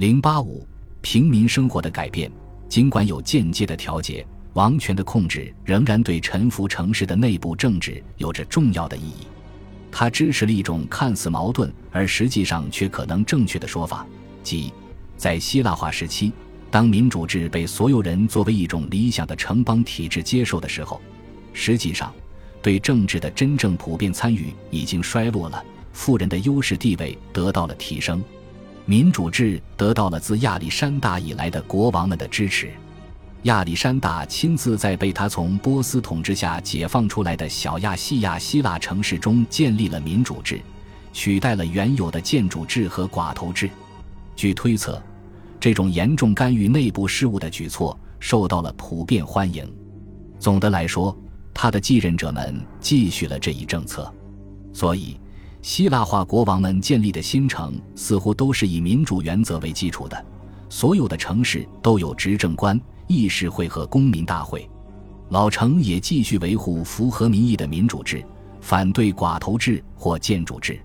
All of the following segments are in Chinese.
零八五，平民生活的改变，尽管有间接的调节，王权的控制仍然对臣服城市的内部政治有着重要的意义。它支持了一种看似矛盾而实际上却可能正确的说法，即在希腊化时期，当民主制被所有人作为一种理想的城邦体制接受的时候，实际上对政治的真正普遍参与已经衰落了，富人的优势地位得到了提升。民主制得到了自亚历山大以来的国王们的支持。亚历山大亲自在被他从波斯统治下解放出来的小亚细亚希腊城市中建立了民主制，取代了原有的建主制和寡头制。据推测，这种严重干预内部事务的举措受到了普遍欢迎。总的来说，他的继任者们继续了这一政策，所以。希腊化国王们建立的新城似乎都是以民主原则为基础的，所有的城市都有执政官、议事会和公民大会。老城也继续维护符合民意的民主制，反对寡头制或建主制。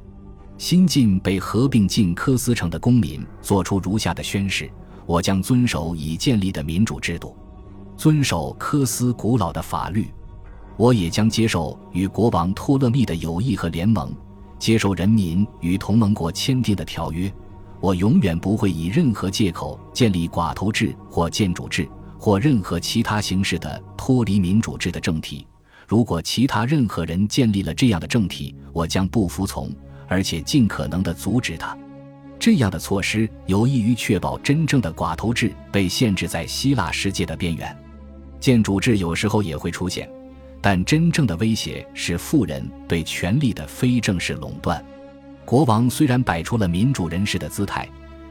新晋被合并进科斯城的公民做出如下的宣誓：我将遵守已建立的民主制度，遵守科斯古老的法律。我也将接受与国王托勒密的友谊和联盟。接受人民与同盟国签订的条约，我永远不会以任何借口建立寡头制或建主制或任何其他形式的脱离民主制的政体。如果其他任何人建立了这样的政体，我将不服从，而且尽可能地阻止他。这样的措施有益于确保真正的寡头制被限制在希腊世界的边缘。建主制有时候也会出现。但真正的威胁是富人对权力的非正式垄断。国王虽然摆出了民主人士的姿态，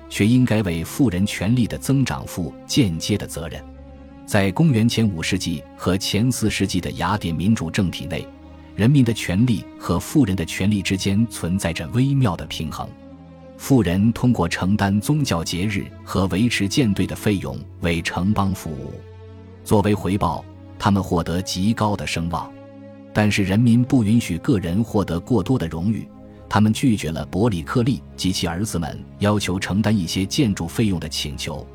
却应该为富人权力的增长负间接的责任。在公元前五世纪和前四世纪的雅典民主政体内，人民的权利和富人的权利之间存在着微妙的平衡。富人通过承担宗教节日和维持舰队的费用为城邦服务，作为回报。他们获得极高的声望，但是人民不允许个人获得过多的荣誉。他们拒绝了伯里克利及其儿子们要求承担一些建筑费用的请求，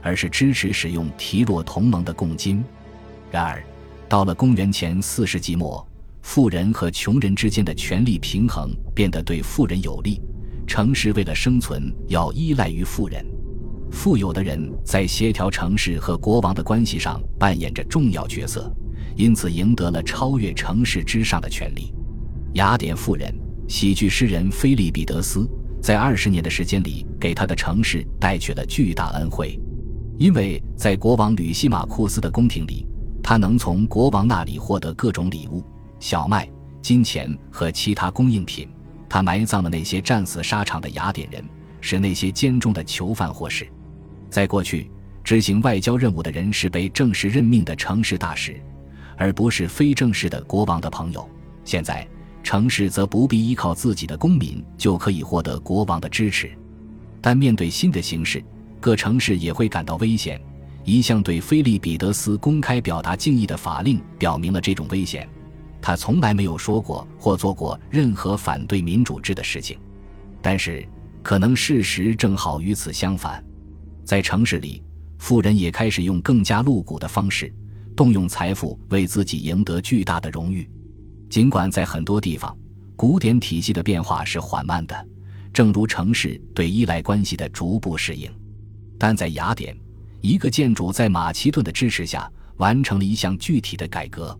而是支持使用提洛同盟的贡金。然而，到了公元前四世纪末，富人和穷人之间的权力平衡变得对富人有利，城市为了生存要依赖于富人。富有的人在协调城市和国王的关系上扮演着重要角色，因此赢得了超越城市之上的权利。雅典富人、喜剧诗人菲利比德斯在二十年的时间里给他的城市带去了巨大恩惠，因为在国王吕西马库斯的宫廷里，他能从国王那里获得各种礼物、小麦、金钱和其他供应品。他埋葬了那些战死沙场的雅典人，使那些监中的囚犯获释。在过去，执行外交任务的人是被正式任命的城市大使，而不是非正式的国王的朋友。现在，城市则不必依靠自己的公民就可以获得国王的支持。但面对新的形势，各城市也会感到危险。一项对菲利比德斯公开表达敬意的法令表明了这种危险。他从来没有说过或做过任何反对民主制的事情，但是，可能事实正好与此相反。在城市里，富人也开始用更加露骨的方式动用财富，为自己赢得巨大的荣誉。尽管在很多地方，古典体系的变化是缓慢的，正如城市对依赖关系的逐步适应，但在雅典，一个建筑在马其顿的支持下完成了一项具体的改革。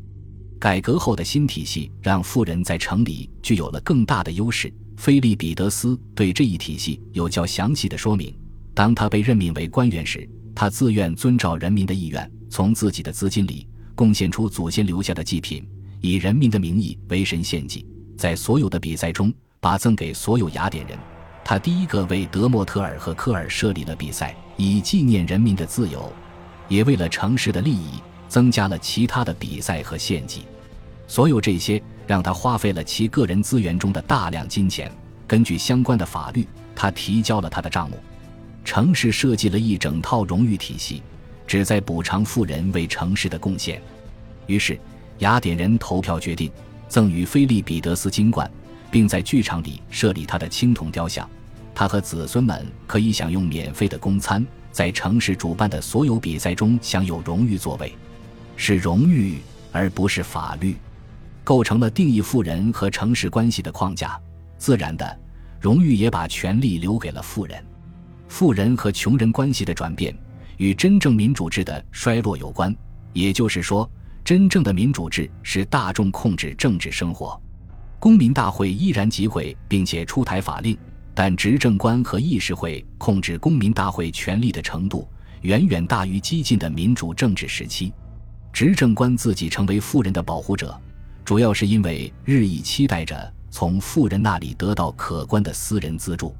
改革后的新体系让富人在城里具有了更大的优势。菲利比德斯对这一体系有较详细的说明。当他被任命为官员时，他自愿遵照人民的意愿，从自己的资金里贡献出祖先留下的祭品，以人民的名义为神献祭，在所有的比赛中把赠给所有雅典人。他第一个为德莫特尔和科尔设立了比赛，以纪念人民的自由，也为了城市的利益增加了其他的比赛和献祭。所有这些让他花费了其个人资源中的大量金钱。根据相关的法律，他提交了他的账目。城市设计了一整套荣誉体系，旨在补偿富人为城市的贡献。于是，雅典人投票决定赠予菲利彼得斯金冠，并在剧场里设立他的青铜雕像。他和子孙们可以享用免费的公餐，在城市主办的所有比赛中享有荣誉座位，是荣誉而不是法律，构成了定义富人和城市关系的框架。自然的，荣誉也把权力留给了富人。富人和穷人关系的转变与真正民主制的衰落有关，也就是说，真正的民主制是大众控制政治生活，公民大会依然集会并且出台法令。但执政官和议事会控制公民大会权力的程度，远远大于激进的民主政治时期。执政官自己成为富人的保护者，主要是因为日益期待着从富人那里得到可观的私人资助。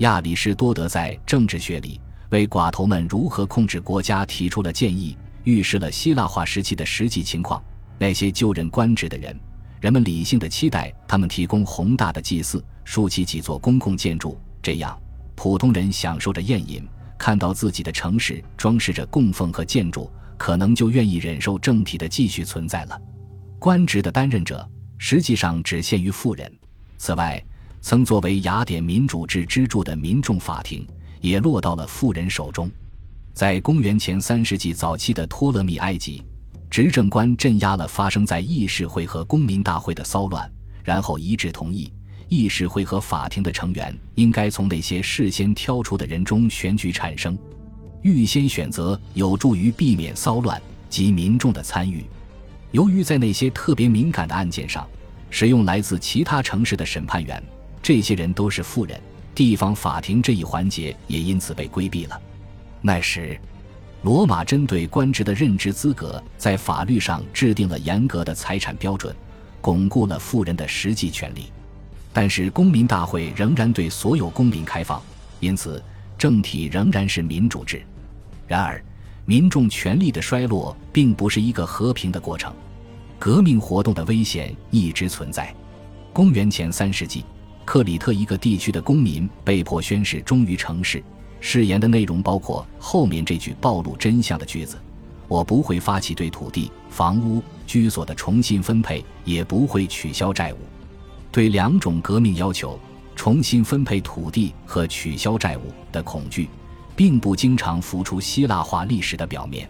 亚里士多德在《政治学》里为寡头们如何控制国家提出了建议，预示了希腊化时期的实际情况。那些就任官职的人。人们理性的期待他们提供宏大的祭祀，竖起几座公共建筑，这样普通人享受着宴饮，看到自己的城市装饰着供奉和建筑，可能就愿意忍受政体的继续存在了。官职的担任者实际上只限于富人。此外，曾作为雅典民主制支柱的民众法庭也落到了富人手中。在公元前三世纪早期的托勒密埃及。执政官镇压了发生在议事会和公民大会的骚乱，然后一致同意，议事会和法庭的成员应该从那些事先挑出的人中选举产生。预先选择有助于避免骚乱及民众的参与。由于在那些特别敏感的案件上使用来自其他城市的审判员，这些人都是富人，地方法庭这一环节也因此被规避了。那时。罗马针对官职的任职资格，在法律上制定了严格的财产标准，巩固了富人的实际权利。但是，公民大会仍然对所有公民开放，因此政体仍然是民主制。然而，民众权力的衰落并不是一个和平的过程，革命活动的危险一直存在。公元前三世纪，克里特一个地区的公民被迫宣誓忠于城市。誓言的内容包括后面这句暴露真相的句子：“我不会发起对土地、房屋、居所的重新分配，也不会取消债务。”对两种革命要求——重新分配土地和取消债务的恐惧，并不经常浮出希腊化历史的表面，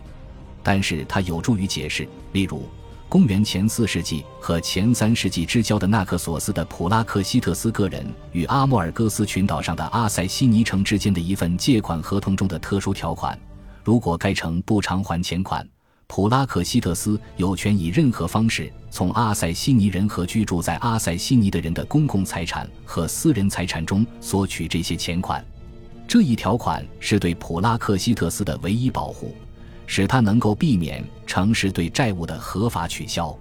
但是它有助于解释，例如。公元前四世纪和前三世纪之交的纳克索斯的普拉克西特斯个人与阿莫尔戈斯群岛上的阿塞西尼城之间的一份借款合同中的特殊条款：如果该城不偿还钱款，普拉克西特斯有权以任何方式从阿塞西尼人和居住在阿塞西尼的人的公共财产和私人财产中索取这些钱款。这一条款是对普拉克西特斯的唯一保护。使他能够避免城市对债务的合法取消。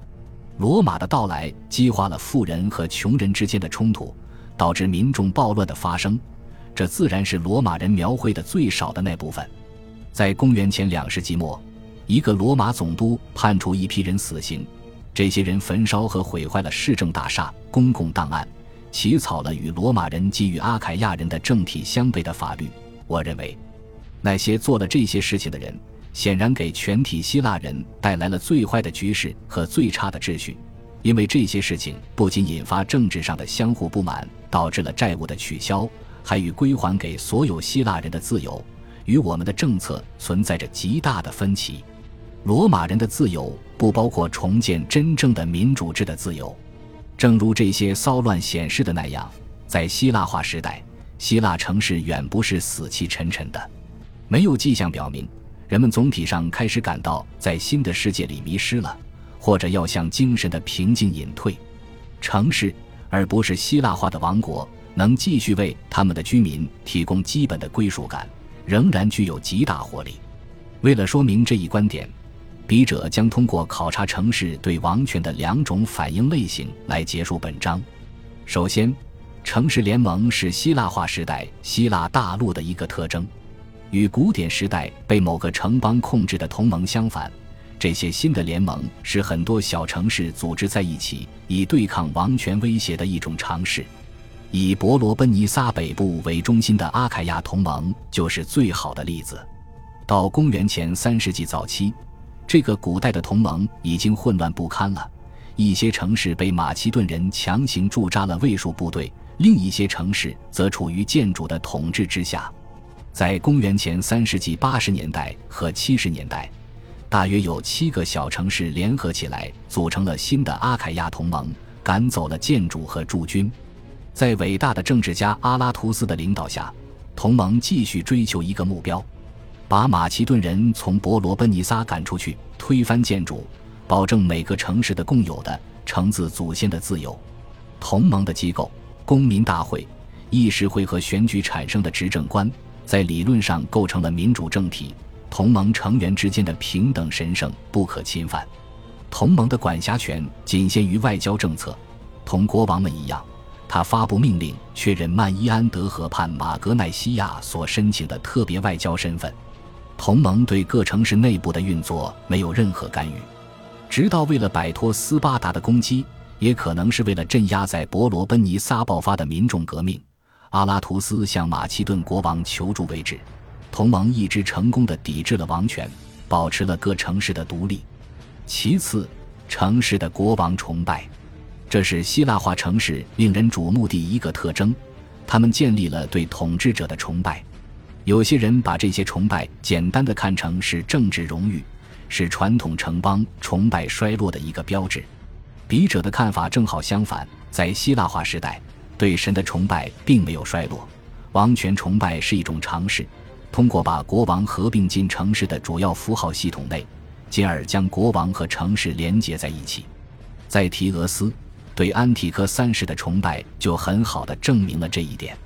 罗马的到来激化了富人和穷人之间的冲突，导致民众暴乱的发生。这自然是罗马人描绘的最少的那部分。在公元前两世纪末，一个罗马总督判处一批人死刑，这些人焚烧和毁坏了市政大厦、公共档案，起草了与罗马人给予阿凯亚人的政体相悖的法律。我认为，那些做了这些事情的人。显然给全体希腊人带来了最坏的局势和最差的秩序，因为这些事情不仅引发政治上的相互不满，导致了债务的取消，还与归还给所有希腊人的自由与我们的政策存在着极大的分歧。罗马人的自由不包括重建真正的民主制的自由，正如这些骚乱显示的那样，在希腊化时代，希腊城市远不是死气沉沉的，没有迹象表明。人们总体上开始感到在新的世界里迷失了，或者要向精神的平静隐退。城市，而不是希腊化的王国，能继续为他们的居民提供基本的归属感，仍然具有极大活力。为了说明这一观点，笔者将通过考察城市对王权的两种反应类型来结束本章。首先，城市联盟是希腊化时代希腊大陆的一个特征。与古典时代被某个城邦控制的同盟相反，这些新的联盟是很多小城市组织在一起以对抗王权威胁的一种尝试。以伯罗奔尼撒北部为中心的阿凯亚同盟就是最好的例子。到公元前三世纪早期，这个古代的同盟已经混乱不堪了，一些城市被马其顿人强行驻扎了卫戍部队，另一些城市则处于建主的统治之下。在公元前三世纪八十年代和七十年代，大约有七个小城市联合起来，组成了新的阿凯亚同盟，赶走了建主和驻军。在伟大的政治家阿拉图斯的领导下，同盟继续追求一个目标：把马其顿人从伯罗奔尼撒赶出去，推翻建主，保证每个城市的共有的承自祖先的自由。同盟的机构。公民大会、议事会和选举产生的执政官，在理论上构成了民主政体。同盟成员之间的平等神圣不可侵犯。同盟的管辖权仅限于外交政策，同国王们一样，他发布命令确认曼伊安德河畔马格奈西亚所申请的特别外交身份。同盟对各城市内部的运作没有任何干预，直到为了摆脱斯巴达的攻击。也可能是为了镇压在伯罗奔尼撒爆发的民众革命，阿拉图斯向马其顿国王求助为止。同盟一直成功的抵制了王权，保持了各城市的独立。其次，城市的国王崇拜，这是希腊化城市令人瞩目的一个特征。他们建立了对统治者的崇拜。有些人把这些崇拜简单的看成是政治荣誉，是传统城邦崇拜衰落的一个标志。笔者的看法正好相反，在希腊化时代，对神的崇拜并没有衰落，王权崇拜是一种尝试，通过把国王合并进城市的主要符号系统内，进而将国王和城市连接在一起。在提俄斯，对安提柯三世的崇拜就很好的证明了这一点。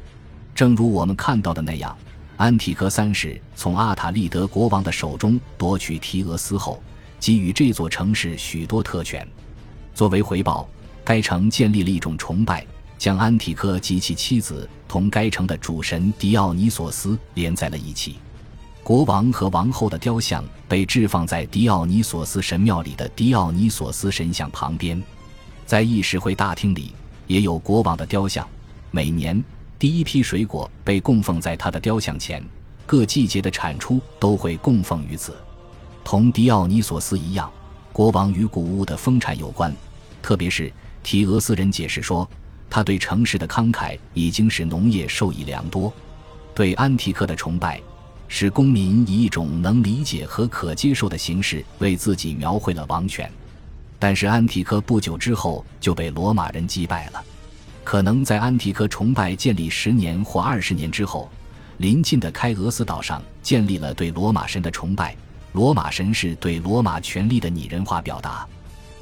正如我们看到的那样，安提柯三世从阿塔利德国王的手中夺取提俄斯后，给予这座城市许多特权。作为回报，该城建立了一种崇拜，将安提柯及其妻子同该城的主神狄奥尼索斯连在了一起。国王和王后的雕像被置放在狄奥尼索斯神庙里的狄奥尼索斯神像旁边，在议事会大厅里也有国王的雕像。每年第一批水果被供奉在他的雕像前，各季节的产出都会供奉于此。同狄奥尼索斯一样。国王与谷物的丰产有关，特别是提俄斯人解释说，他对城市的慷慨已经使农业受益良多。对安提克的崇拜，使公民以一种能理解和可接受的形式为自己描绘了王权。但是安提克不久之后就被罗马人击败了。可能在安提克崇拜建立十年或二十年之后，邻近的开俄斯岛上建立了对罗马神的崇拜。罗马神是对罗马权力的拟人化表达，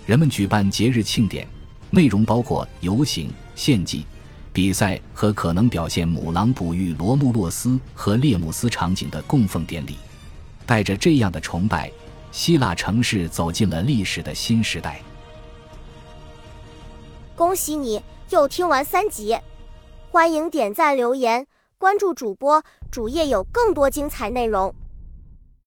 人们举办节日庆典，内容包括游行、献祭、比赛和可能表现母狼哺育罗穆洛斯和列姆斯场景的供奉典礼。带着这样的崇拜，希腊城市走进了历史的新时代。恭喜你又听完三集，欢迎点赞、留言、关注主播，主页有更多精彩内容。